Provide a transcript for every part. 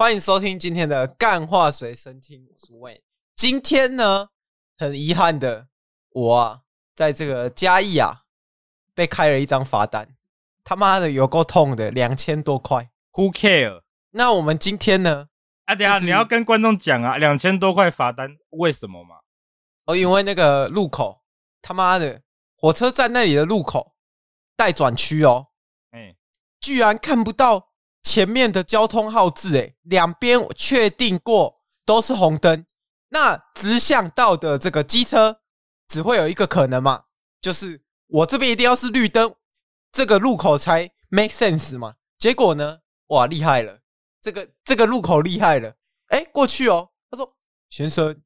欢迎收听今天的干话随身听，我是 Wayne。今天呢，很遗憾的，我啊，在这个嘉义啊，被开了一张罚单，他妈的有够痛的，两千多块。Who care？那我们今天呢？啊，等下你要跟观众讲啊，两千多块罚单，为什么嘛？哦，因为那个路口，他妈的，火车站那里的路口待转区哦，哎，居然看不到前面的交通号志，哎，两边确定过都是红灯，那直向道的这个机车只会有一个可能嘛，就是我这边一定要是绿灯，这个路口才 make sense 嘛。结果呢，哇，厉害了！这个这个路口厉害了，哎，过去哦。他说：“先生，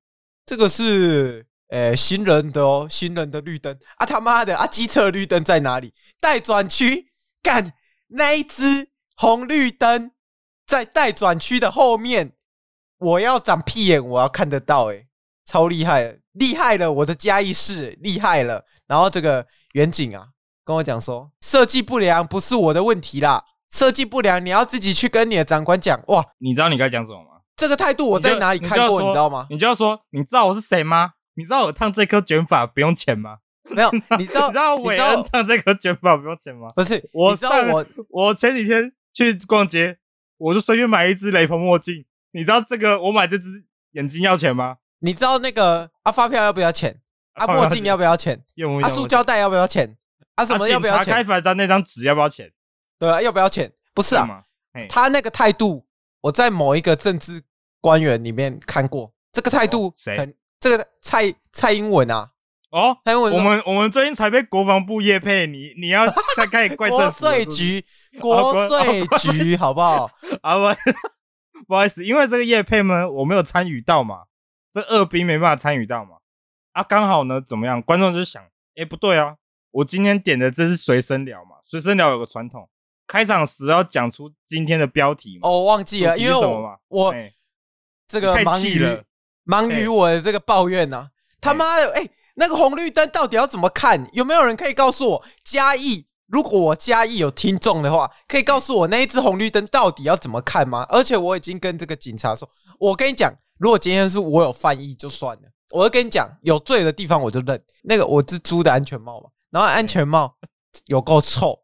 这个是诶行人的哦，行人的绿灯啊，他妈的啊，机车绿灯在哪里？待转区，干那一只红绿灯在待转区的后面，我要长屁眼，我要看得到，哎，超厉害了，厉害了，我的嘉义市厉害了。然后这个远景啊，跟我讲说，设计不良不是我的问题啦。”设计不良，你要自己去跟你的长官讲。哇，你知道你该讲什么吗？这个态度我在哪里看过？你，你知道吗？你就要说，你知道我是谁吗？你知道我烫这颗卷发不用钱吗？没有，你知道？你知道韦恩烫这颗卷发不用钱吗？不是，我知道我我前几天去逛街，我就随便买一只雷朋墨镜。你知道这个我买这只眼镜要钱吗？你知道那个啊发票要不要钱？啊墨镜要不要钱？啊塑胶袋要不要钱？啊什么要不要钱？开罚单那张纸要不要钱？对啊，要不要钱？不是啊，他那个态度，我在某一个政治官员里面看过，这个态度很，这个蔡蔡英文啊，哦，蔡英文，我们我们最近才被国防部业配，你你要再开始怪政府，国税局，国税局，好不好？啊不，不好意思，因为这个业配呢，我没有参与到嘛，这二兵没办法参与到嘛，啊，刚好呢，怎么样？观众就想，哎，不对啊，我今天点的这是随身聊嘛，随身聊有个传统。开场时要讲出今天的标题嘛？哦，我忘记了，因为我我这个忙于忙于我的这个抱怨呐，他妈的，哎，那个红绿灯到底要怎么看？有没有人可以告诉我？嘉义，如果我嘉义有听众的话，可以告诉我那一只红绿灯到底要怎么看吗？而且我已经跟这个警察说，我跟你讲，如果今天是我有犯意就算了，我就跟你讲，有罪的地方我就认。那个我是租的安全帽嘛，然后安全帽有够臭。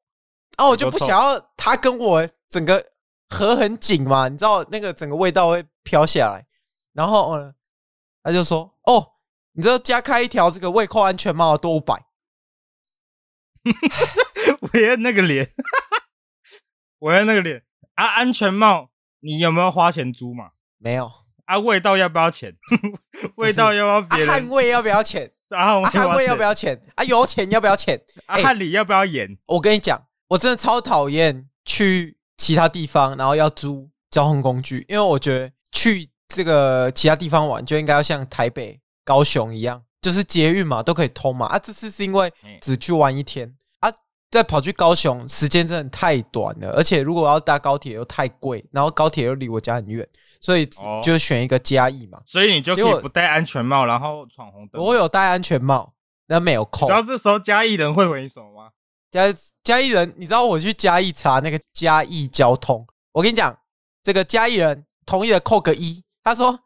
然后我就不想要他跟我整个合很紧嘛，你知道那个整个味道会飘下来。然后嗯，他就说：“哦，你知道加开一条这个未扣安全帽多五百。”我要那个脸，我要那个脸啊！安全帽你有没有花钱租嘛？没有啊？味道要不要钱？味道要不要别人？汗味要不要钱？啊，汗味要不要钱？啊，油钱要不要钱？啊，汗里要不要盐？我跟你讲。我真的超讨厌去其他地方，然后要租交通工具，因为我觉得去这个其他地方玩就应该要像台北、高雄一样，就是捷运嘛都可以通嘛。啊，这次是因为只去玩一天啊，再跑去高雄时间真的太短了，而且如果要搭高铁又太贵，然后高铁又离我家很远，所以就选一个嘉义嘛。所以你就可以不戴安全帽，然后闯红灯。我有戴安全帽，那没有扣。然后这时候嘉义人会回你什么吗？嘉嘉义人，你知道我去嘉义查那个嘉义交通，我跟你讲，这个嘉义人同意了扣个一，他说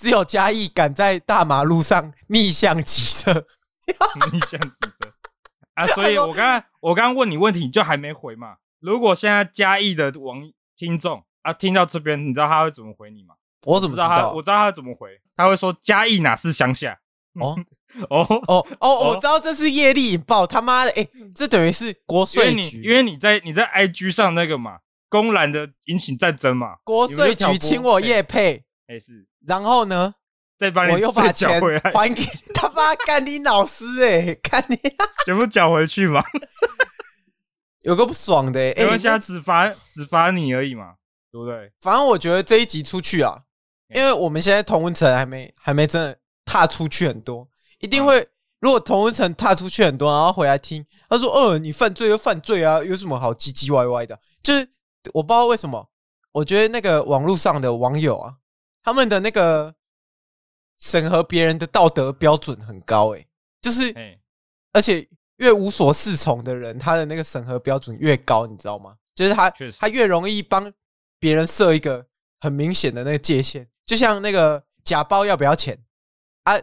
只有嘉义敢在大马路上逆向骑车，逆向骑车啊！所以我刚刚我刚刚问你问题，你就还没回嘛？如果现在嘉义的王听众啊听到这边，你知道他会怎么回你吗？我怎么知道他？我知道他怎么回，他会说嘉义哪是乡下？哦。哦哦哦！我知道这是业力引爆，他妈的！哎，这等于是国税局，因为你在你在 IG 上那个嘛，公然的引起战争嘛，国税局请我叶配，哎是，然后呢，再把你，我又把钱还给 他妈干你老师哎，干你，全部缴回去嘛，有个不爽的，哎，现在只罚只罚你而已嘛，对不对？反正我觉得这一集出去啊，因为我们现在同文层还没还没真的踏出去很多。一定会，如果同文层踏出去很多，然后回来听，他说：“呃，你犯罪就犯罪啊，有什么好唧唧歪歪的？”就是我不知道为什么，我觉得那个网络上的网友啊，他们的那个审核别人的道德标准很高，诶，就是，而且越无所适从的人，他的那个审核标准越高，你知道吗？就是他他越容易帮别人设一个很明显的那个界限，就像那个假包要不要钱啊？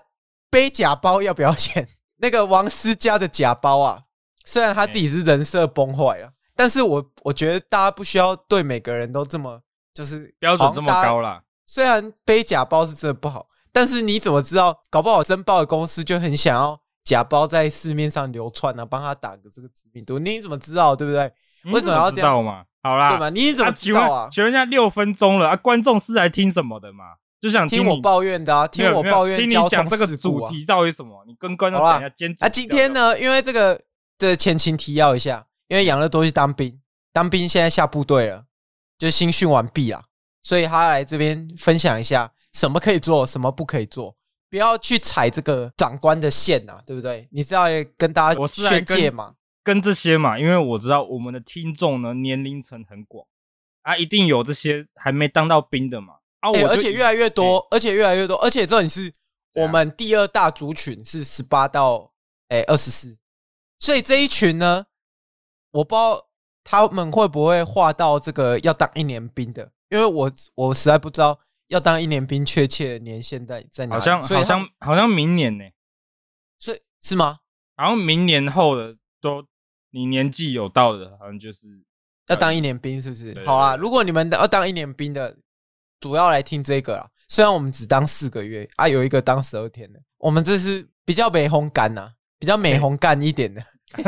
背假包要不要钱？那个王思佳的假包啊，虽然他自己是人设崩坏了，但是我我觉得大家不需要对每个人都这么就是标准这么高啦。虽然背假包是真的不好，但是你怎么知道？搞不好真包的公司就很想要假包在市面上流窜呢，帮他打个这个知名度。你怎么知道？对不对？为什么要这样嘛？好啦，对吧？你怎么知道啊？请问一下，六分钟了啊！观众是来听什么的嘛？就想听，听我抱怨的啊！听我抱怨，听你讲这个主题到底什么？你跟观众讲一下。今啊，今天呢，因为这个的前情提要一下，因为养乐多去当兵，当兵现在下部队了，就新训完毕了，所以他来这边分享一下什么可以做，什么不可以做，不要去踩这个长官的线呐，对不对？你是要跟大家宣诫嘛？跟这些嘛，因为我知道我们的听众呢年龄层很广。啊，一定有这些还没当到兵的嘛。啊，我、欸、而且越来越多，欸、而且越来越多，而且这里是我们第二大族群是十八到诶二十四，所以这一群呢，我不知道他们会不会划到这个要当一年兵的，因为我我实在不知道要当一年兵确切的年限在在哪里，好像好像好像明年呢、欸，所以是吗？然后明年后的都。你年纪有到的，好像就是要当一年兵，是不是？好啊，如果你们要当一年兵的，主要来听这个啊。虽然我们只当四个月啊，有一个当十二天的，我们这是比较美红干呐，比较美红干一点的。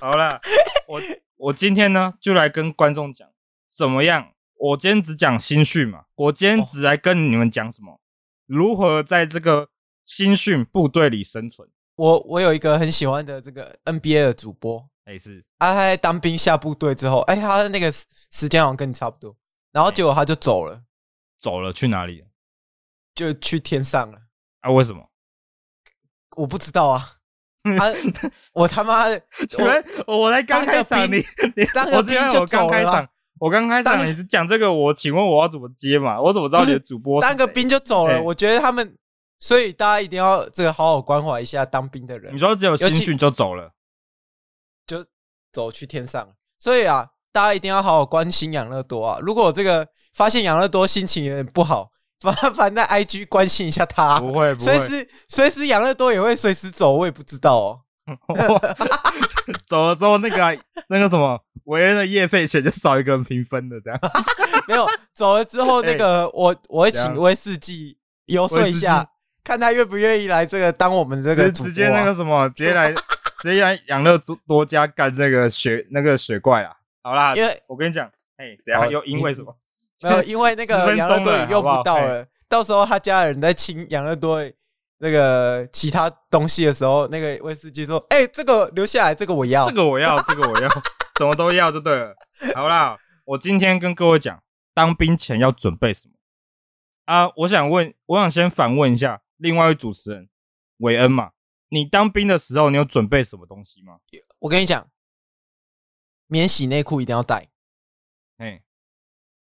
好了，我我今天呢就来跟观众讲怎么样。我今天只讲新训嘛，我今天只来跟你们讲什么，如何在这个新训部队里生存。我我有一个很喜欢的这个 NBA 的主播，哎是，啊他在当兵下部队之后，哎他的那个时间好像跟你差不多，然后结果他就走了，走了去哪里？就去天上了。啊为什么？我不知道啊。他我他妈的，我我来刚开场，你你当个兵就走了。我刚开始，你讲这个，我请问我要怎么接嘛？我怎么知道你的主播当个兵就走了？我觉得他们。所以大家一定要这个好好关怀一下当兵的人。你说只有新训就走了，就走去天上。所以啊，大家一定要好好关心养乐多啊！如果我这个发现养乐多心情有点不好，麻烦在 IG 关心一下他。不会，不会，随时随时养乐多也会随时走，我也不知道哦。走了之后，那个那个什么，维恩的业费钱就少一个人平分了，这样。没有，走了之后，那个我我会请威士忌游说一下。看他愿不愿意来这个当我们这个直接那个什么，直接来 直接来养乐多家干这个雪那个雪怪啊！好啦，因为我跟你讲，哎，怎样？又因为什么？没有，因为那个养乐多也用不到了。到时候他家人在清养乐多那个其他东西的时候，那个威士忌说：“哎、欸，这个留下来，这个我要，这个我要，这个我要，什么都要就对了。”好啦，我今天跟各位讲，当兵前要准备什么啊？我想问，我想先反问一下。另外一位主持人韦恩嘛，你当兵的时候，你有准备什么东西吗？我跟你讲，免洗内裤一定要带。哎，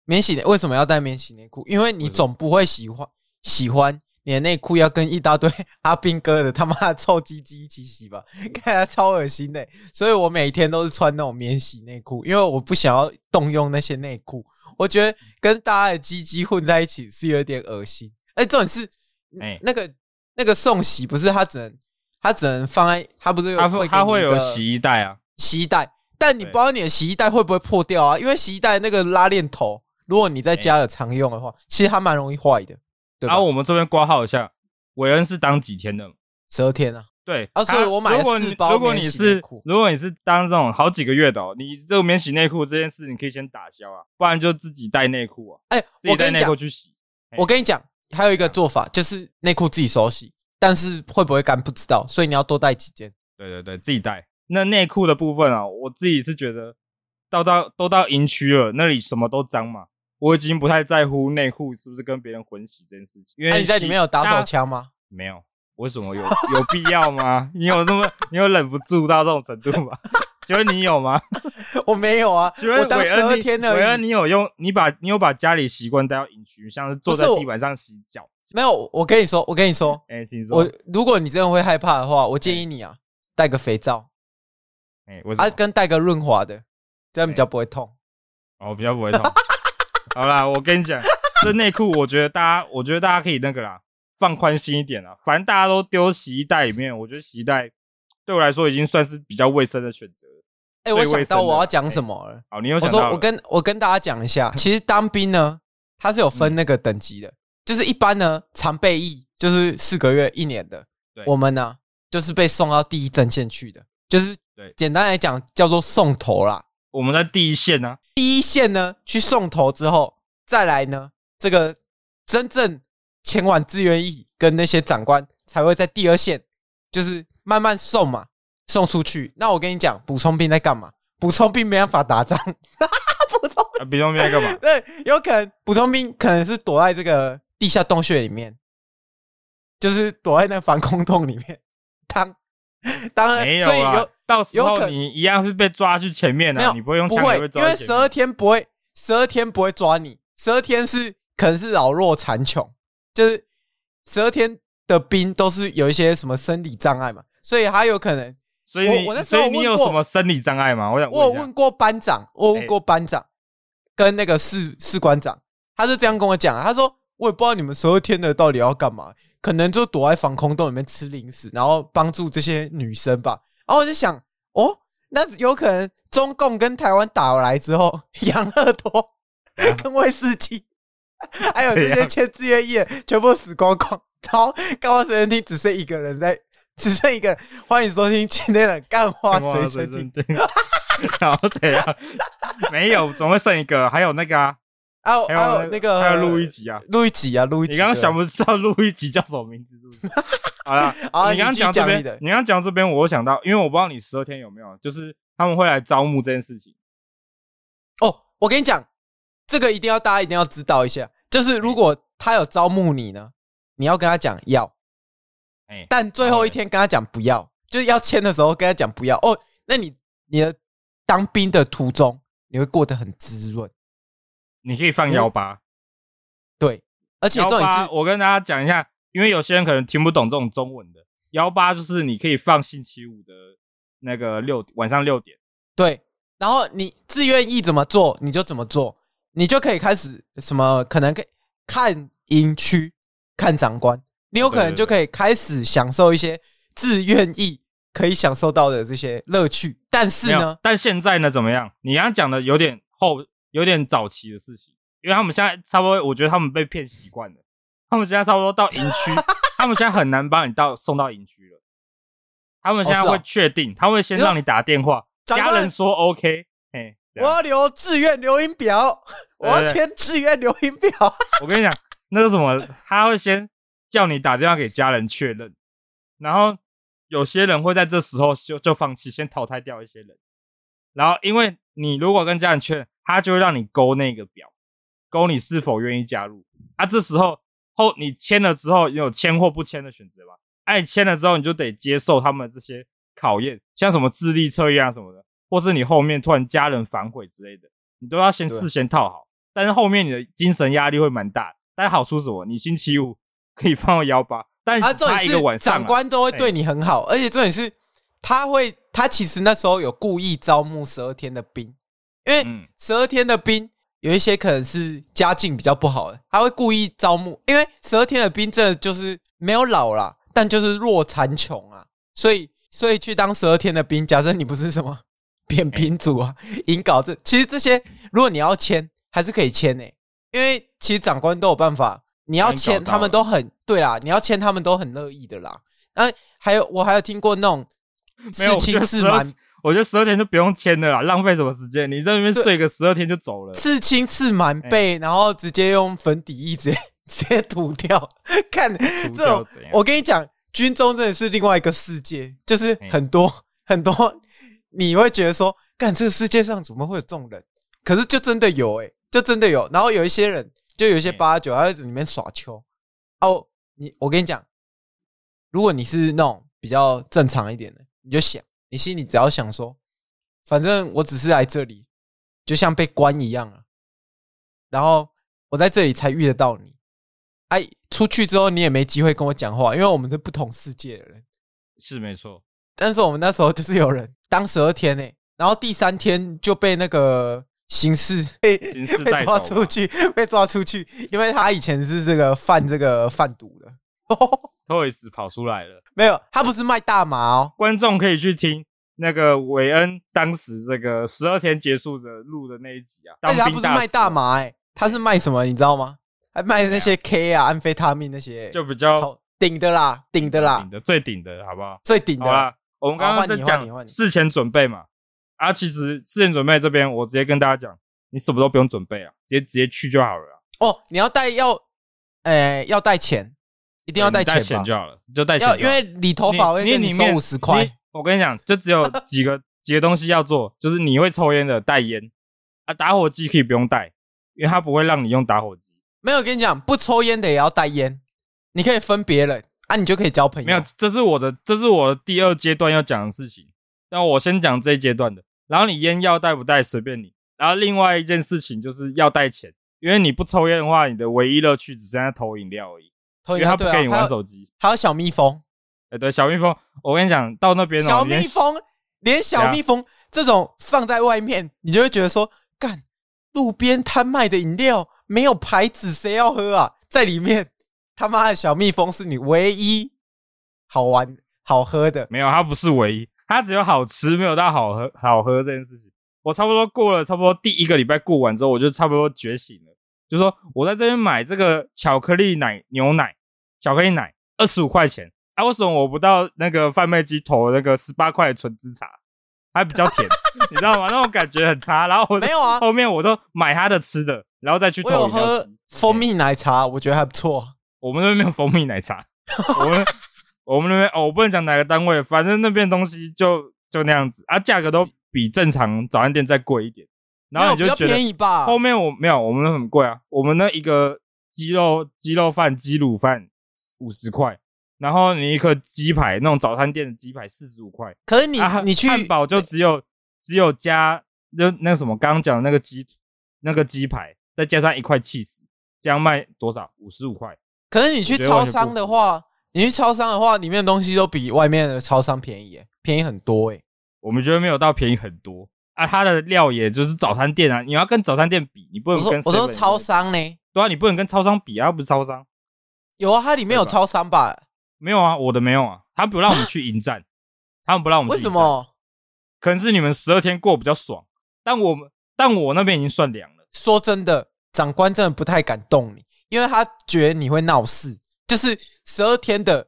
免洗内为什么要带免洗内裤？因为你总不会喜欢喜欢你的内裤要跟一大堆阿兵哥的他妈的臭鸡鸡一起洗吧？看来超恶心的。所以我每天都是穿那种免洗内裤，因为我不想要动用那些内裤。我觉得跟大家的鸡鸡混在一起是有点恶心。哎，重点是。哎、欸，那个那个送洗不是他只能他只能放在他不是他会他会有洗衣袋啊，洗衣袋，但你不知道你的洗衣袋会不会破掉啊？因为洗衣袋那个拉链头，如果你在家有常用的话，欸、其实它蛮容易坏的。对，然后我们这边挂号一下，韦恩是当几天的？十二天啊。对，啊，所以我买了四包如果你是如果你是当这种好几个月的，哦，你这个免洗内裤这件事，你可以先打消啊，不然就自己带内裤啊。哎、欸，自己带内裤去洗。我跟你讲。还有一个做法就是内裤自己手洗，但是会不会干不知道，所以你要多带几件。对对对，自己带。那内裤的部分啊，我自己是觉得到到都到营区了，那里什么都脏嘛，我已经不太在乎内裤是不是跟别人混洗这件事情。因为、啊、你在里面有打手枪吗？没有，为什么有有必要吗？你有这么你有忍不住到这种程度吗？请问你有吗？我没有啊。请问我当十二天的。韦恩，你有用？你把你有把家里习惯带到隐区，像是坐在地板上洗脚？没有。我跟你说，我跟你说，哎、欸，听说。我如果你真的会害怕的话，我建议你啊，带个肥皂。哎、欸，啊，跟带个润滑的，这样比较不会痛。欸、哦，比较不会痛。好啦，我跟你讲，这内裤，我觉得大家，我觉得大家可以那个啦，放宽心一点啦。反正大家都丢洗衣袋里面，我觉得洗衣袋对我来说已经算是比较卫生的选择。哎、欸，我想到我要讲什么了。欸、好，你有想到？我说，我跟我跟大家讲一下，其实当兵呢，它是有分那个等级的，嗯、就是一般呢，常备役就是四个月、一年的。我们呢，就是被送到第一阵线去的，就是对，简单来讲叫做送头啦。我们在第一线呢、啊，第一线呢去送头之后，再来呢，这个真正前往志愿役跟那些长官才会在第二线，就是慢慢送嘛，送出去。那我跟你讲，补充兵在干嘛？补充兵没办法打仗，补充补充兵在干嘛？对，有可能补充兵可能是躲在这个地下洞穴里面。就是躲在那防空洞里面，当当然，所以有到时候你一样是被抓去前面的，你不会用枪，不会，因为十二天不会，十二天不会抓你，十二天是可能是老弱残穷，就是十二天的兵都是有一些什么生理障碍嘛，所以他有可能，所以我，我那时候所以你有什么生理障碍吗？我想我有问过班长，我问过班长跟那个士士官长，他是这样跟我讲，他说我也不知道你们十二天的到底要干嘛。可能就躲在防空洞里面吃零食，然后帮助这些女生吧。然后我就想，哦，那有可能中共跟台湾打来之后，养乐多 跟威士忌，还有这些签志愿役全部死光光。然后干话随身听只剩一个人在，只剩一个人。欢迎收听今天的干话随身听。然后怎样？没有，总会剩一个。还有那个啊。还有还有那个还有录一集啊，录一集啊，录一集。你刚刚想不知道录一集叫什么名字？是不是？好了，你刚刚讲这边，你刚刚讲这边，我想到，因为我不知道你十二天有没有，就是他们会来招募这件事情。哦，我跟你讲，这个一定要大家一定要知道一下，就是如果他有招募你呢，你要跟他讲要，哎，但最后一天跟他讲不要，就是要签的时候跟他讲不要。哦，那你你的当兵的途中，你会过得很滋润。你可以放幺八，对，而且幺八，我跟大家讲一下，因为有些人可能听不懂这种中文的，幺八就是你可以放星期五的那个六晚上六点，对，然后你自愿意怎么做你就怎么做，你就可以开始什么可能可以看营区看长官，你有可能就可以开始享受一些自愿意可以享受到的这些乐趣，但是呢，但现在呢怎么样？你刚刚讲的有点后。有点早期的事情，因为他们现在差不多，我觉得他们被骗习惯了。他们现在差不多到营区，他们现在很难把你到送到营区了。他们现在会确定，他会先让你打电话，家人说 OK，哎，我要留志愿留营表，我要签志愿留营表。我跟你讲，那个什么，他会先叫你打电话给家人确认，然后有些人会在这时候就就放弃，先淘汰掉一些人。然后，因为你如果跟家人确认。他就会让你勾那个表，勾你是否愿意加入啊。这时候后你签了之后，有签或不签的选择吧？哎，签了之后你就得接受他们这些考验，像什么智力测验啊什么的，或是你后面突然家人反悔之类的，你都要先事先套好。但是后面你的精神压力会蛮大。但好处是什么？你星期五可以放到幺八，但是差一个晚上，长官都会对你很好，而且重点是他会，他其实那时候有故意招募十二天的兵。因为十二天的兵有一些可能是家境比较不好的，他会故意招募。因为十二天的兵真的就是没有老啦，但就是弱残穷啊，所以所以去当十二天的兵。假设你不是什么 扁平足啊、引稿子，其实这些如果你要签，还是可以签诶、欸。因为其实长官都有办法，你要签他们都很对啦，你要签他们都很乐意的啦。那还有我还有听过那种 刺青刺满。我觉得十二天就不用签了啦，浪费什么时间？你在那边睡个十二天就走了，刺青刺满背，欸、然后直接用粉底液直接 直接涂掉。看这种，我跟你讲，军中真的是另外一个世界，就是很多、欸、很多，你会觉得说，干这个世界上怎么会有这种人？可是就真的有、欸，诶就真的有。然后有一些人，就有一些八九，他在里面耍球。哦，你我跟你讲，如果你是那种比较正常一点的，你就想。你心里只要想说，反正我只是来这里，就像被关一样啊。然后我在这里才遇得到你，哎，出去之后你也没机会跟我讲话，因为我们是不同世界的人。是没错，但是我们那时候就是有人当十二天呢，然后第三天就被那个刑事 被刑事被抓出去，被抓出去，因为他以前是这个贩这个贩毒的。Toys 跑出来了，没有，他不是卖大麻哦。观众可以去听那个韦恩当时这个十二天结束的录的那一集啊。但是他不是卖大麻，哎，他是卖什么？你知道吗？还卖那些 K 啊、安非他命那些，就比较顶的啦，顶的啦，顶的最顶的，好不好？最顶的啦。我们刚刚在讲事前准备嘛，啊，其实事前准备这边，我直接跟大家讲，你什么都不用准备啊，直接直接去就好了。哦，你要带要，呃，要带钱，一定要带钱就好了，就带钱。因为理头发会给你收五十块。我跟你讲，就只有几个 几个东西要做，就是你会抽烟的带烟啊，打火机可以不用带，因为它不会让你用打火机。没有，跟你讲，不抽烟的也要带烟，你可以分别人啊，你就可以交朋友。没有，这是我的，这是我的第二阶段要讲的事情。那我先讲这一阶段的，然后你烟要带不带随便你。然后另外一件事情就是要带钱，因为你不抽烟的话，你的唯一乐趣只剩下投饮料而已。因为他不给你玩手机。还有小蜜蜂，哎，对，小蜜蜂，我跟你讲，到那边小蜜蜂，连小蜜蜂这种放在外面，你就会觉得说，干路边摊卖的饮料。没有牌子，谁要喝啊？在里面，他妈的小蜜蜂是你唯一好玩好喝的。没有，它不是唯一，它只有好吃，没有到好喝好喝这件事情。我差不多过了差不多第一个礼拜过完之后，我就差不多觉醒了，就说我在这边买这个巧克力奶牛奶，巧克力奶二十五块钱，啊，为什么我不到那个贩卖机投那个十八块的纯芝茶，还比较甜，你知道吗？那种感觉很差。然后我没有啊，后面我都买他的吃的。然后再去投。我有喝蜂蜜奶茶，我觉得还不错。我们那边没有蜂蜜奶茶。我们我们那边哦，我不能讲哪个单位，反正那边东西就就那样子啊，价格都比正常早餐店再贵一点。然后你就觉得便宜吧？后面我没有，我们很贵啊。我们那一个鸡肉鸡肉饭、鸡卤饭五十块，然后你一颗鸡排，那种早餐店的鸡排四十五块。可是你、啊、你去汉堡就只有只有加就那个什么，刚刚讲的那个鸡那个鸡排。再加上一块 cheese，，这样卖多少？五十五块。可是你去超商的话，你去超商的话，里面的东西都比外面的超商便宜，便宜很多诶。我们觉得没有到便宜很多啊，它的料也就是早餐店啊，你要跟早餐店比，你不能跟。我说超商呢？对啊，你不能跟超商比啊，不是超商。有啊，它里面有超商吧？没有啊，我的没有啊，他不让我们去迎战，他们不让我们去。为什么？可能是你们十二天过比较爽，但我们但我那边已经算凉了。说真的，长官真的不太敢动你，因为他觉得你会闹事。就是十二天的，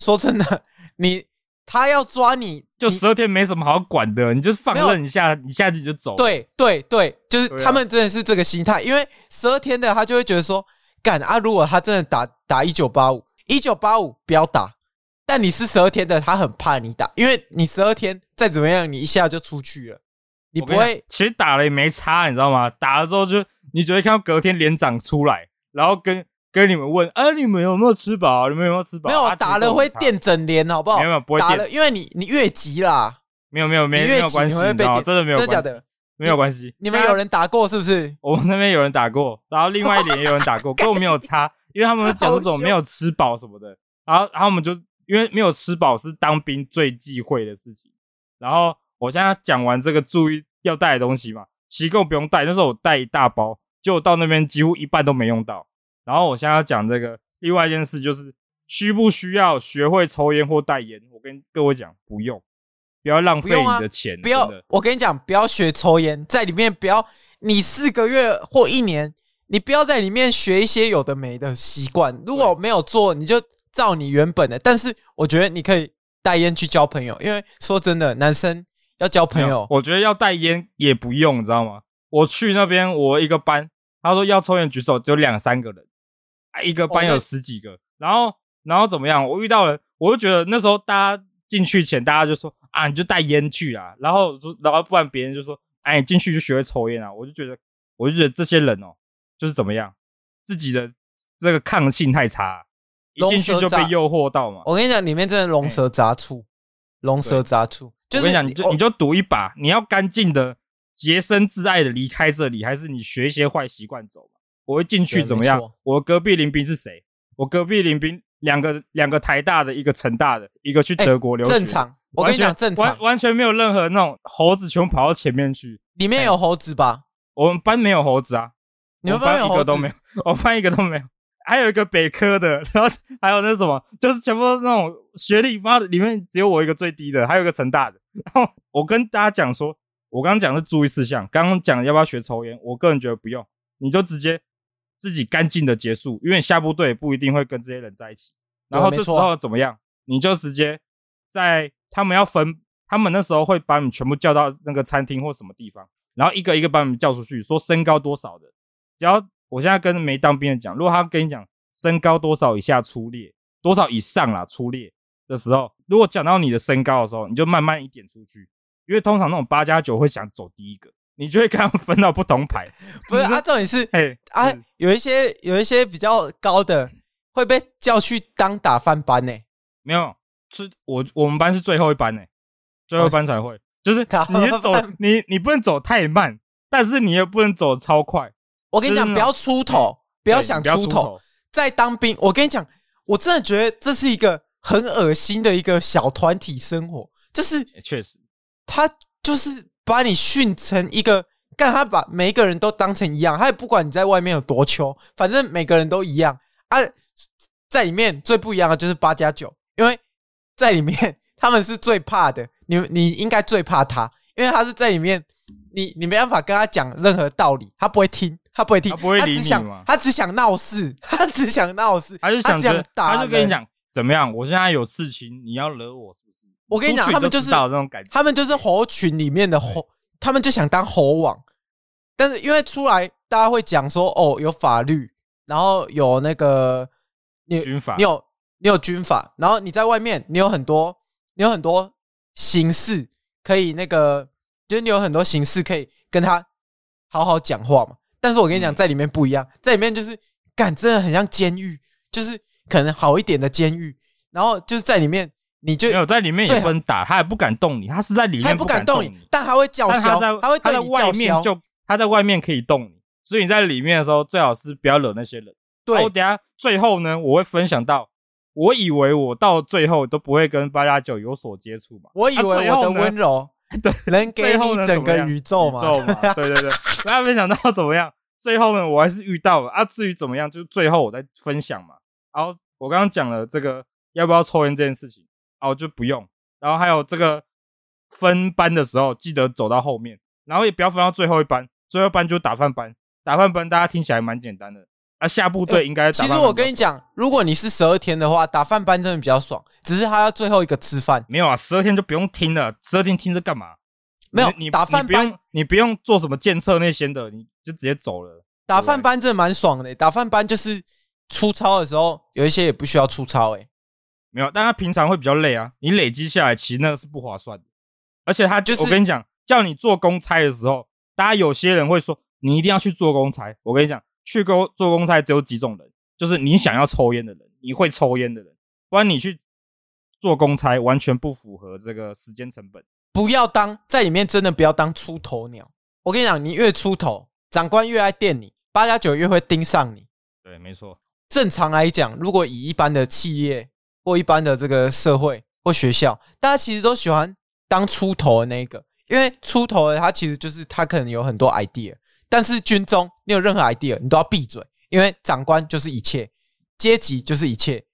说真的，你他要抓你，就十二天没什么好管的，你就放任一下，一下去就走。对对对，就是他们真的是这个心态，因为十二天的他就会觉得说，干啊，如果他真的打打一九八五，一九八五不要打，但你是十二天的，他很怕你打，因为你十二天再怎么样，你一下就出去了。你不会，其实打了也没差，你知道吗？打了之后就，你只会看到隔天连长出来，然后跟跟你们问，啊，你们有没有吃饱？你们有没有吃饱？没有，打了会垫整脸，好不好？没有，不会垫。打了，因为你你越级啦。没有没有没有没有关系，你会被电，真的没有关系，真的假的？没有关系。你们有人打过是不是？我们那边有人打过，然后另外一点也有人打过，跟我没有差，因为他们讲这种没有吃饱什么的，然后然后我们就因为没有吃饱是当兵最忌讳的事情，然后我现在讲完这个注意。要带的东西嘛，其实不用带。那时候我带一大包，结果到那边几乎一半都没用到。然后我现在要讲这个，另外一件事就是，需不需要学会抽烟或带烟？我跟各位讲，不用，不要浪费你的钱。不要，我跟你讲，不要学抽烟，在里面不要，你四个月或一年，你不要在里面学一些有的没的习惯。如果没有做，你就照你原本的。但是我觉得你可以带烟去交朋友，因为说真的，男生。要交朋友，我觉得要带烟也不用，你知道吗？我去那边，我一个班，他说要抽烟举手，只有两三个人，啊，一个班有十几个，然后然后怎么样？我遇到了，我就觉得那时候大家进去前，大家就说啊，你就带烟去啊，然后然后不然别人就说，哎，你进去就学会抽烟啊，我就觉得，我就觉得这些人哦，就是怎么样，自己的这个抗性太差，一进去就被诱惑到嘛。我跟你讲，里面真的龙蛇杂处，龙蛇杂处。我跟你讲，你就你就赌一把，你要干净的、洁身自爱的离开这里，还是你学一些坏习惯走？我会进去怎么样？我隔壁邻兵是谁？我隔壁邻兵两个两个台大的，一个成大的，一个去德国留学。正常，我跟你讲，正常，完完全没有任何那种猴子全部跑到前面去。里面有猴子吧？我们班没有猴子啊，你们班一个都没有，我们班一个都没有。还有一个北科的，然后还有那什么，就是全部都是那种学历，妈的，里面只有我一个最低的，还有一个成大的。然后我跟大家讲说，我刚刚讲是注意事项，刚刚讲要不要学抽烟，我个人觉得不用，你就直接自己干净的结束，因为下部队不一定会跟这些人在一起。然后这时候怎么样？你就直接在他们要分，他们那时候会把你全部叫到那个餐厅或什么地方，然后一个一个把你们叫出去，说身高多少的，只要。我现在跟没当兵的讲，如果他跟你讲身高多少以下出列，多少以上啦出列的时候，如果讲到你的身高的时候，你就慢慢一点出去，因为通常那种八加九会想走第一个，你就会跟他们分到不同牌。不是，啊，重点是，哎啊，有一些有一些比较高的会被叫去当打饭班呢。没有，是我我们班是最后一班呢，最后一班才会，就是你走你你不能走太慢，但是你也不能走超快。我跟你讲，不要出头，不要想出头。在当兵，我跟你讲，我真的觉得这是一个很恶心的一个小团体生活。就是，确实，他就是把你训成一个，干他把每一个人都当成一样，他也不管你在外面有多穷，反正每个人都一样啊。在里面最不一样的就是八加九，因为在里面他们是最怕的，你你应该最怕他，因为他是在里面，你你没办法跟他讲任何道理，他不会听。他不会听，他不会理你吗？他只想闹事，他只想闹事，他就想这样打。他就跟你讲怎么样？我现在有事情，你要惹我？我跟你讲，他们就是这种感觉，他们就是猴群里面的猴，他们就想当猴王。但是因为出来，大家会讲说，哦，有法律，然后有那个你军法，你有你有军法，然后你在外面，你有很多，你有很多形式可以那个，就是你有很多形式可以跟他好好讲话嘛。但是我跟你讲，在里面不一样，在里面就是干，真的很像监狱，就是可能好一点的监狱。然后就是在里面，你就没有在里面也不能打，他也不敢动你，他是在里面不敢动你，但他会叫嚣，他会他在外面就他在外面可以动你，所以你在里面的时候最好是不要惹那些人。对，我等下最后呢，我会分享到，我以为我到最后都不会跟八加九有所接触嘛，我以为我的温柔 对能给你整个宇宙嘛，对对对，大家没想到怎么样。最后呢，我还是遇到了啊。至于怎么样，就是最后我再分享嘛。然后我刚刚讲了这个要不要抽烟这件事情，然后就不用。然后还有这个分班的时候，记得走到后面，然后也不要分到最后一班。最后一班就打饭班，打饭班大家听起来蛮简单的啊。下部队应该。其实我跟你讲，如果你是十二天的话，打饭班真的比较爽。只是他要最后一个吃饭。没有啊，十二天就不用听了。十二天听着干嘛？没有，你打饭班，你不用，你不用做什么检测那些的，你就直接走了。打饭班真的蛮爽的，打饭班就是出操的时候，有一些也不需要出操，诶，没有，但他平常会比较累啊，你累积下来其实那个是不划算的，而且他就是我跟你讲，叫你做公差的时候，大家有些人会说你一定要去做公差，我跟你讲，去公做公差只有几种人，就是你想要抽烟的人，你会抽烟的人，不然你去做公差完全不符合这个时间成本。不要当在里面，真的不要当出头鸟。我跟你讲，你越出头，长官越爱电你，八加九越会盯上你。对，没错。正常来讲，如果以一般的企业或一般的这个社会或学校，大家其实都喜欢当出头的那个，因为出头的他其实就是他可能有很多 idea。但是军中，你有任何 idea，你都要闭嘴，因为长官就是一切，阶级就是一切，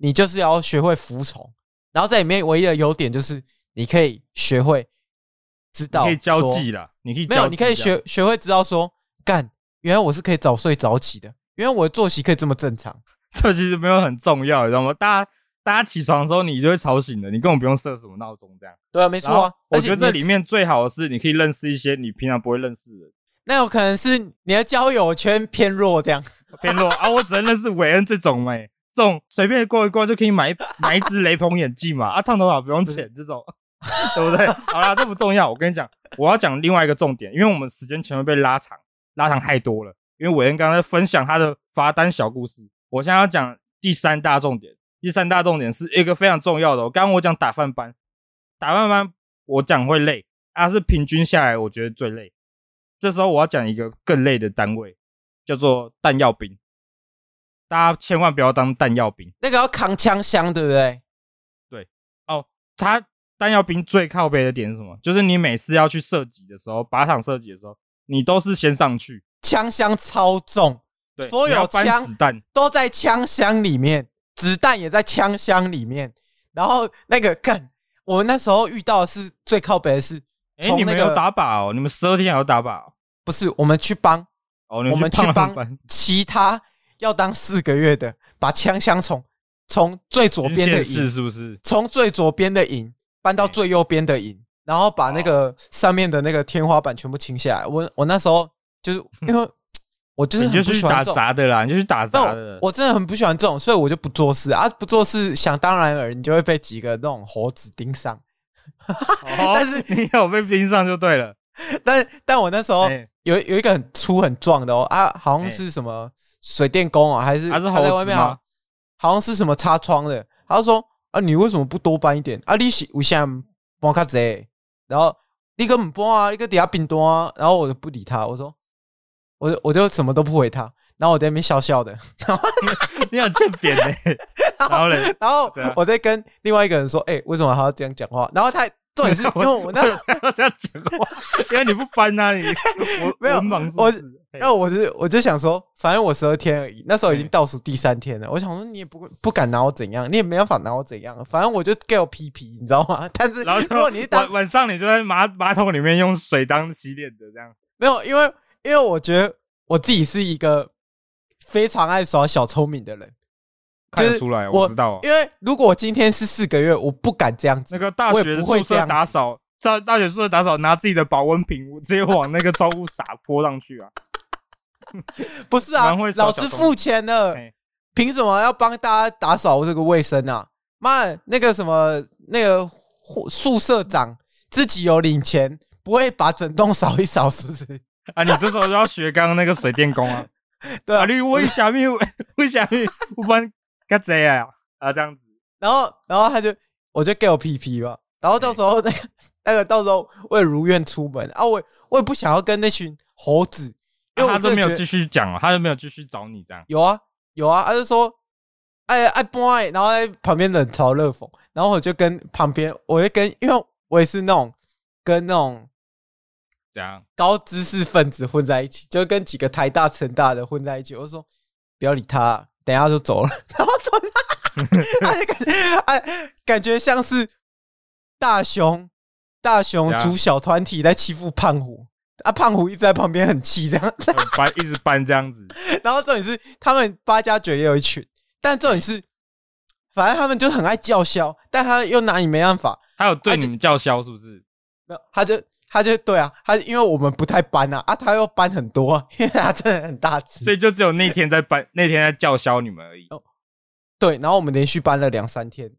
你就是要学会服从。然后在里面唯一的优点就是。你可以学会知道，可以交际了。你可以没有，你可以学学会知道说，干，原来我是可以早睡早起的，原来我的作息可以这么正常。这其实没有很重要，你知道吗？大家大家起床的时候，你就会吵醒了，你根本不用设什么闹钟，这样。对啊，没错啊。我觉得这里面最好的是，你可以认识一些你平常不会认识的人。那有可能是你的交友圈偏弱，这样偏弱啊。我只能认识韦恩这种哎，这种随便过一过就可以买 买一只雷朋眼镜嘛。啊，烫头发不用钱这种。对不对？好啦，这不重要。我跟你讲，我要讲另外一个重点，因为我们时间前面被拉长，拉长太多了。因为韦恩刚才分享他的罚单小故事，我现在要讲第三大重点。第三大重点是一个非常重要的。刚刚我讲打饭班，打饭班我讲会累，啊，是平均下来我觉得最累。这时候我要讲一个更累的单位，叫做弹药兵。大家千万不要当弹药兵，那个要扛枪箱，对不对？对，哦，他。弹药兵最靠背的点是什么？就是你每次要去射击的时候，靶场射击的时候，你都是先上去，枪箱超重，对，所有枪子弹都在枪箱里面，子弹也在枪箱里面。然后那个干，我们那时候遇到的是最靠北的是，哎、欸，你们有打靶哦？你们十二天还要打靶？不是，我们去帮，哦，我们去帮其他要当四个月的，把枪箱从从最左边的营是不是？从最左边的营搬到最右边的营。然后把那个上面的那个天花板全部清下来。我我那时候就是 因为我就是喜欢打杂的啦，你就去打杂的。我真的很不喜欢这种，所以我就不做事啊，不做事想当然尔，你就会被几个那种猴子盯上。但是 你有被盯上就对了。但但我那时候有有一个很粗很壮的哦啊，好像是什么水电工啊，还是他在外面好，好像是什么擦窗的。他就说啊，你为什么不多搬一点啊？你是为什么搬卡贼？然后你根本不搬啊，你个底下冰多啊，然后我就不理他，我说，我就我就什么都不回他，然后我在那边笑笑的，然后你想欠扁呢？然后嘞，然后我在跟另外一个人说，哎、欸，为什么还要这样讲话？然后他。重点是 因为我那时候要这样讲话，因为你不搬啊，你我没有我，然后我是我就想说，反正我十二天而已，那时候已经倒数第三天了。我想说，你也不不敢拿我怎样，你也没办法拿我怎样，反正我就给我屁屁，你知道吗？但是如果你晚晚上你就在马马桶里面用水当洗脸的这样，没有，因为因为我觉得我自己是一个非常爱耍小聪明的人。看得出来，我知道。因为如果我今天是四个月，我不敢这样子。那个大学宿舍打扫，在大学宿舍打扫，拿自己的保温瓶直接往那个窗户撒泼上去啊！不是啊，老师付钱了，凭什么要帮大家打扫这个卫生啊？妈，那个什么，那个宿舍长自己有领钱，不会把整栋扫一扫，是不是？啊，你这时候就要学刚刚那个水电工啊！对啊，你为什么为什么不帮？干这啊啊这样子，然后然后他就我就给我屁屁吧，然后到时候那个那个到时候我也如愿出门啊，我我也不想要跟那群猴子，因为他都没有继续讲，他就没有继续找你这样。有啊有啊，他就说哎哎 boy，然后在旁边冷嘲热讽，然后我就跟旁边，我就跟，因为我也是那种跟那种这样高知识分子混在一起，就跟几个台大成大的混在一起，我说不要理他，等一下就走了，然后。他就感觉，哎，感觉像是大雄，大雄组小团体在欺负胖虎，啊，胖虎一直在旁边很气，这样搬，一直搬这样子。然后重点是，他们八加九也有一群，但重点是，反正他们就很爱叫嚣，但他又拿你没办法。他有对你们叫嚣是不是？没有，他就他就对啊，他因为我们不太搬啊，啊，他又搬很多，因为他真的很大只，所以就只有那天在搬，那天在叫嚣你们而已。对，然后我们连续搬了两三天，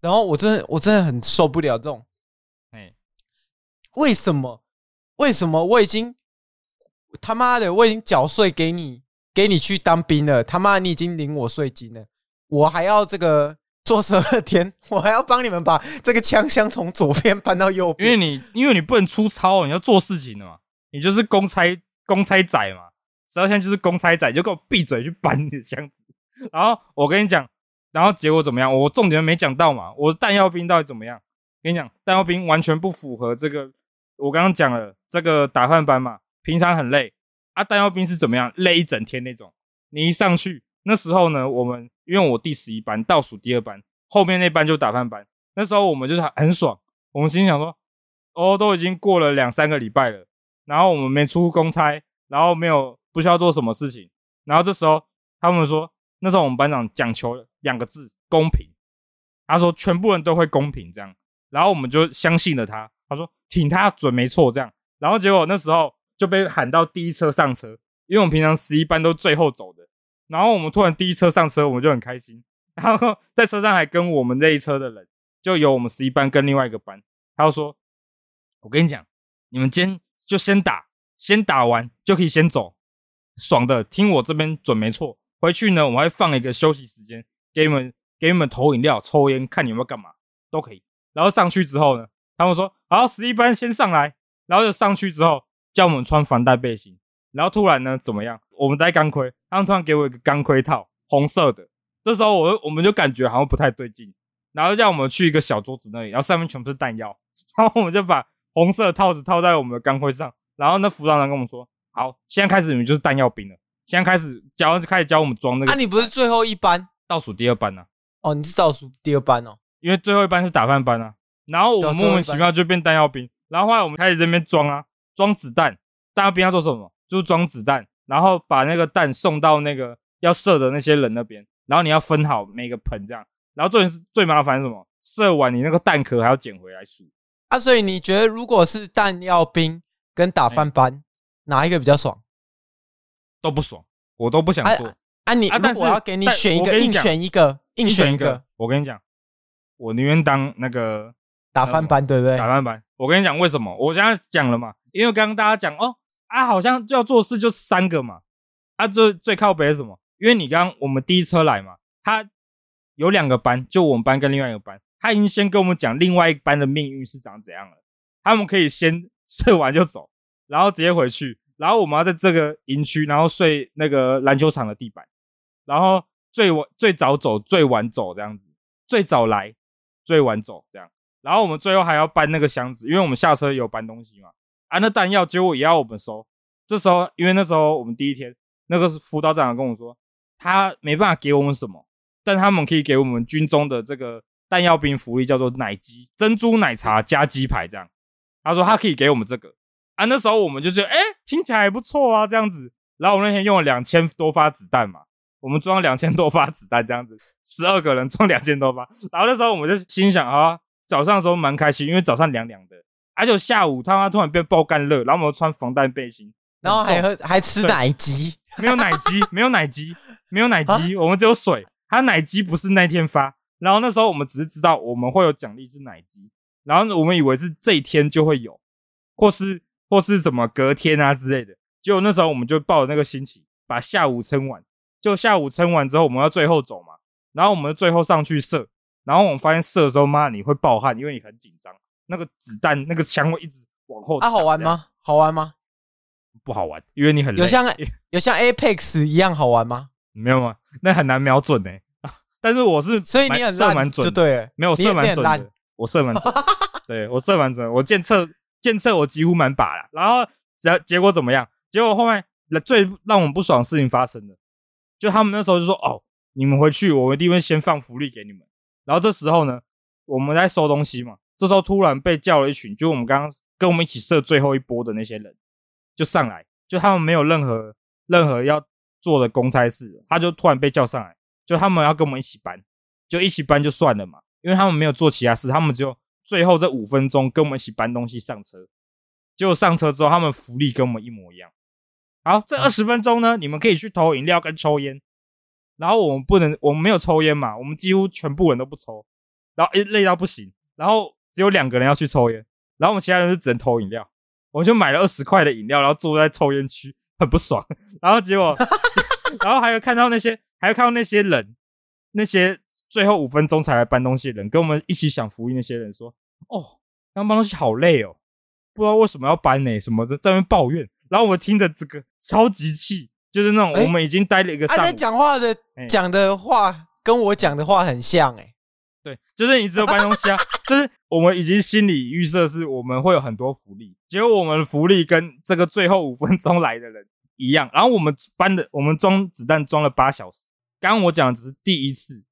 然后我真的我真的很受不了这种，哎，为什么？为什么我已经他妈的我已经缴税给你，给你去当兵了，他妈你已经领我税金了，我还要这个做十二天，我还要帮你们把这个枪箱从左边搬到右边，因为你因为你不能出操，你要做事情的嘛，你就是公差公差仔嘛，十二天就是公差仔，就给我闭嘴去搬你的箱子，然后我跟你讲。然后结果怎么样？我重点没讲到嘛。我弹药兵到底怎么样？跟你讲，弹药兵完全不符合这个。我刚刚讲了这个打饭班嘛，平常很累啊。弹药兵是怎么样？累一整天那种。你一上去那时候呢，我们因为我第十一班倒数第二班，后面那班就打饭班。那时候我们就是很爽，我们心想说，哦，都已经过了两三个礼拜了，然后我们没出公差，然后没有不需要做什么事情，然后这时候他们说，那时候我们班长讲求。两个字公平，他说全部人都会公平这样，然后我们就相信了他。他说挺他准没错这样，然后结果那时候就被喊到第一车上车，因为我们平常十一班都最后走的，然后我们突然第一车上车，我们就很开心。然后在车上还跟我们这一车的人，就有我们十一班跟另外一个班，他就说：“我跟你讲，你们今就先打，先打完就可以先走，爽的，听我这边准没错。回去呢，我还放一个休息时间。”给你们给你们投饮料、抽烟，看你们要干嘛都可以。然后上去之后呢，他们说好，十一班先上来。然后就上去之后叫我们穿防弹背心。然后突然呢怎么样？我们戴钢盔，他们突然给我一个钢盔套，红色的。这时候我我们就感觉好像不太对劲。然后叫我们去一个小桌子那里，然后上面全部是弹药。然后我们就把红色的套子套在我们的钢盔上，然后那服装长跟我们说：“好，现在开始你们就是弹药兵了。现在开始教，开始教我们装那个。”啊，你不是最后一班，倒数第二班呢、啊？哦，你是倒数第二班哦，因为最后一班是打饭班啊。然后我们莫名其妙就变弹药兵。然后后来我们开始这边装啊，装子弹。弹药兵要做什么？就是装子弹，然后把那个弹送到那个要射的那些人那边。然后你要分好每个盆这样。然后重点是最麻烦是什么？射完你那个弹壳还要捡回来数。啊，所以你觉得如果是弹药兵跟打翻班，欸、哪一个比较爽？都不爽，我都不想做。啊，啊你，如果我要给你选一个，硬选一个，硬选一个，我跟你讲，我宁愿当那个打翻班，对不对？打翻班。我跟你讲为什么？我刚刚讲了嘛，因为刚刚大家讲哦，啊，好像就要做事就三个嘛，啊，最最靠北是什么？因为你刚我们第一车来嘛，他有两个班，就我们班跟另外一个班，他已经先跟我们讲另外一班的命运是长怎样了，他们可以先射完就走，然后直接回去。然后我们要在这个营区，然后睡那个篮球场的地板，然后最晚最早走，最晚走这样子，最早来，最晚走这样。然后我们最后还要搬那个箱子，因为我们下车有搬东西嘛。啊，那弹药结果也要我们收。这时候，因为那时候我们第一天，那个是辅导长跟我说，他没办法给我们什么，但他们可以给我们军中的这个弹药兵福利，叫做奶鸡、珍珠奶茶加鸡排这样。他说他可以给我们这个。啊，那时候我们就觉得，哎、听起来还不错啊，这样子。然后我们那天用了两千多发子弹嘛，我们装两千多发子弹，这样子，十二个人装两千多发。然后那时候我们就心想啊，早上的时候蛮开心，因为早上凉凉的，而且下午他妈突然变爆干热，然后我们穿防弹背心，然后还喝还吃奶鸡，没有奶鸡，没有奶鸡，没有奶鸡，我们只有水。他奶鸡不是那天发，然后那时候我们只是知道我们会有奖励是奶鸡，然后我们以为是这一天就会有，或是。或是怎么隔天啊之类的，结果那时候我们就抱着那个心情，把下午撑完。就下午撑完之后，我们要最后走嘛，然后我们最后上去射，然后我们发现射的时候，妈，你会爆汗，因为你很紧张，那个子弹那个枪会一直往后。啊，好玩吗？好玩吗？不好玩，因为你很。有像有像 Apex 一样好玩吗？没有吗？那很难瞄准呢、欸。但是我是，所以你很射蛮准，就对，没有射 蛮准的，我射蛮准，对我射蛮准，我检测。监测我几乎满把了，然后结结果怎么样？结果后面最让我们不爽的事情发生了，就他们那时候就说：“哦，你们回去，我们一定会先放福利给你们。”然后这时候呢，我们在收东西嘛，这时候突然被叫了一群，就我们刚刚跟我们一起射最后一波的那些人，就上来，就他们没有任何任何要做的公差事，他就突然被叫上来，就他们要跟我们一起搬，就一起搬就算了嘛，因为他们没有做其他事，他们只有。最后这五分钟跟我们一起搬东西上车，结果上车之后他们福利跟我们一模一样。好，这二十分钟呢，你们可以去投饮料跟抽烟。然后我们不能，我们没有抽烟嘛，我们几乎全部人都不抽。然后诶累到不行，然后只有两个人要去抽烟，然后我们其他人是只能投饮料。我们就买了二十块的饮料，然后坐在抽烟区，很不爽。然后结果，然后还有看到那些，还有看到那些人，那些。最后五分钟才来搬东西的人，跟我们一起享福音那些人说：“哦，刚搬东西好累哦，不知道为什么要搬呢、欸？什么的在那边抱怨。”然后我们听着这个超级气，就是那种我们已经待了一个上午。他在讲话的讲的话跟我讲的话很像哎、欸，对，就是你只有搬东西啊，就是我们已经心里预设是我们会有很多福利，结果我们福利跟这个最后五分钟来的人一样。然后我们搬的，我们装子弹装了八小时。刚刚我讲的只是第一次。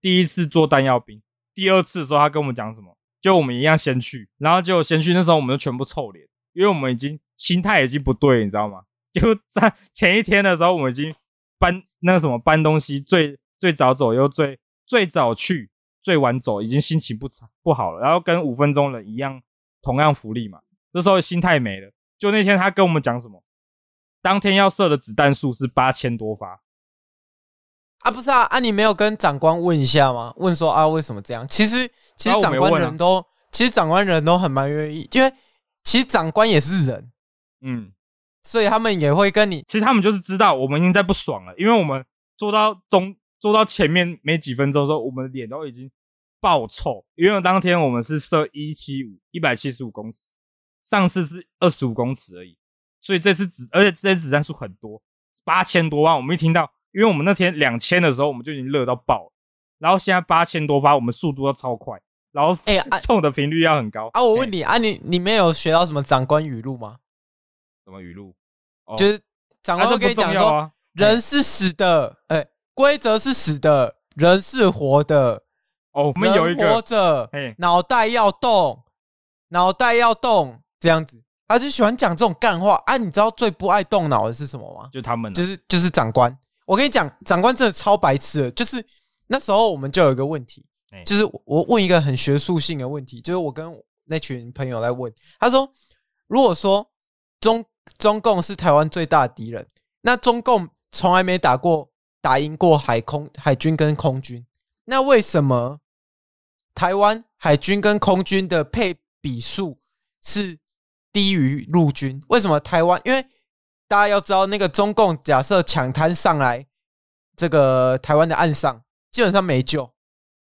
第一次做弹药兵，第二次的时候他跟我们讲什么？就我们一样先去，然后就先去。那时候我们就全部臭脸，因为我们已经心态已经不对，你知道吗？就在前一天的时候，我们已经搬那个什么搬东西，最最早走又最最早去，最晚走，已经心情不差不好了。然后跟五分钟人一样，同样福利嘛。这时候心态没了。就那天他跟我们讲什么？当天要射的子弹数是八千多发。啊，不是啊，啊，你没有跟长官问一下吗？问说啊，为什么这样？其实，其实长官人都，其实长官人都很蛮愿意，因为其实长官也是人，嗯，所以他们也会跟你。其实他们就是知道我们已经在不爽了，因为我们做到中，做到前面没几分钟的时候，我们的脸都已经爆臭，因为当天我们是射一七五，一百七十五公尺，上次是二十五公尺而已，所以这次子，而且这些子弹数很多，八千多万，我们一听到。因为我们那天两千的时候，我们就已经热到爆了，然后现在八千多发，我们速度要超快，然后哎，冲的频率要很高。啊，我问你啊，你你没有学到什么长官语录吗？什么语录？就是长官会跟你讲说，人是死的，哎，规则是死的，人是活的。哦，我们有一个活着，脑袋要动，脑袋要动，这样子。他就喜欢讲这种干话啊！你知道最不爱动脑的是什么吗？就他们，就是就是长官。我跟你讲，长官真的超白痴的。就是那时候我们就有一个问题，就是我问一个很学术性的问题，就是我跟那群朋友来问，他说：如果说中中共是台湾最大的敌人，那中共从来没打过打赢过海空海军跟空军，那为什么台湾海军跟空军的配比数是？低于陆军，为什么台湾？因为大家要知道，那个中共假设抢滩上来，这个台湾的岸上基本上没救，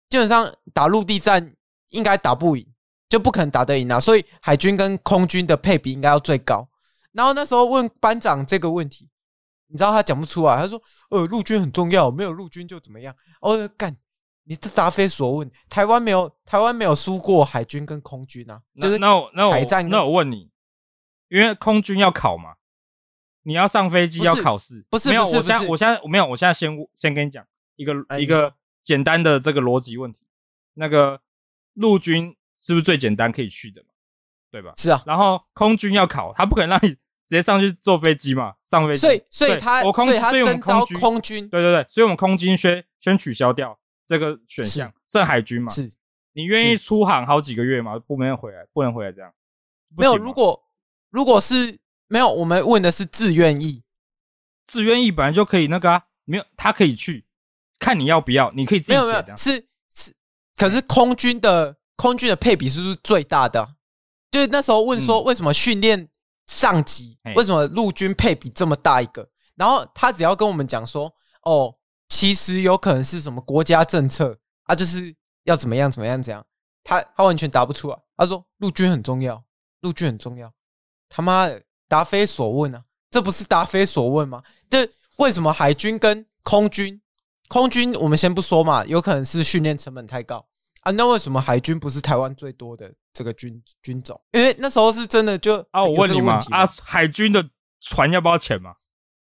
基本上打陆地战应该打不赢，就不可能打得赢啊。所以海军跟空军的配比应该要最高。然后那时候问班长这个问题，你知道他讲不出来，他说：“呃，陆军很重要，没有陆军就怎么样？”哦，干，你这答非所问。台湾没有台湾没有输过海军跟空军啊，就是那我那我海战，那我问你。因为空军要考嘛，你要上飞机要考试，不是？没有，我现在我现在我没有，我现在先先跟你讲一个一个简单的这个逻辑问题。那个陆军是不是最简单可以去的嘛？对吧？是啊。然后空军要考，他不可能让你直接上去坐飞机嘛？上飞机。所以所以他我空所以他征招空军，对对对，所以我们空军先先取消掉这个选项，剩海军嘛？是。你愿意出航好几个月吗？不能回来，不能回来这样。没有，如果如果是。没有，我们问的是自愿意，自愿意本来就可以那个啊，没有他可以去，看你要不要，你可以自己。没有没有，是是，可是空军的空军的配比是不是最大的？就是那时候问说，为什么训练上级，嗯、为什么陆军配比这么大一个？然后他只要跟我们讲说，哦，其实有可能是什么国家政策啊，就是要怎么样怎么样怎样，他他完全答不出来。他说陆军很重要，陆军很重要，他妈的。答非所问啊，这不是答非所问吗？这为什么海军跟空军，空军我们先不说嘛，有可能是训练成本太高啊。那为什么海军不是台湾最多的这个军军种？因为那时候是真的就啊，我问你嘛啊，海军的船要不要钱嘛？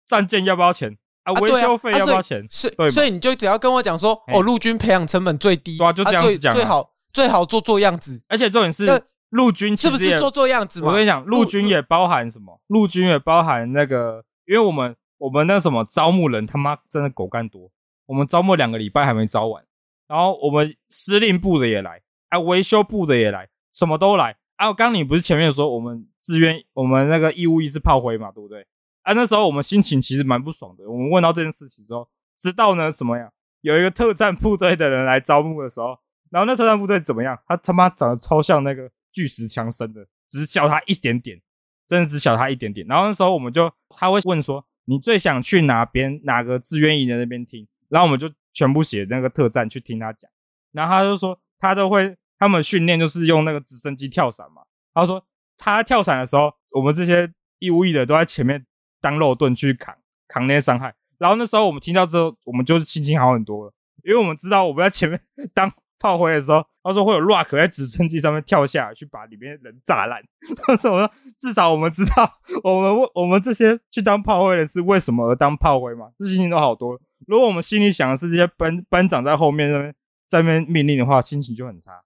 战舰要不要钱啊？维修费要不要钱？是，所以你就只要跟我讲说，哦，陆军培养成本最低，对，就这样子讲，最好最好做做样子，而且重点是。陆军是不是做做样子？我跟你讲，陆军也包含什么？陆军也包含那个，因为我们我们那什么招募人，他妈真的狗干多。我们招募两个礼拜还没招完，然后我们司令部的也来，啊，维修部的也来，什么都来。啊，刚你不是前面说我们自愿，我们那个义务役是炮灰嘛，对不对？啊，那时候我们心情其实蛮不爽的。我们问到这件事情之后，知道呢怎么样？有一个特战部队的人来招募的时候，然后那特战部队怎么样？他他妈长得超像那个。巨石强森的，只小他一点点，真的只小他一点点。然后那时候我们就他会问说：“你最想去哪边？哪个志愿役的那边听？”然后我们就全部写那个特战去听他讲。然后他就说他都会，他们训练就是用那个直升机跳伞嘛。他说他跳伞的时候，我们这些义务役的都在前面当肉盾去扛扛那些伤害。然后那时候我们听到之后，我们就是心情好很多了，因为我们知道我们在前面 当。炮灰的时候，他说会有 Rock 在直升机上面跳下来，去把里面人炸烂。他说：“我说至少我们知道，我们我们这些去当炮灰的是为什么而当炮灰嘛？这心情都好多了。如果我们心里想的是这些班班长在后面那边在那边命令的话，心情就很差。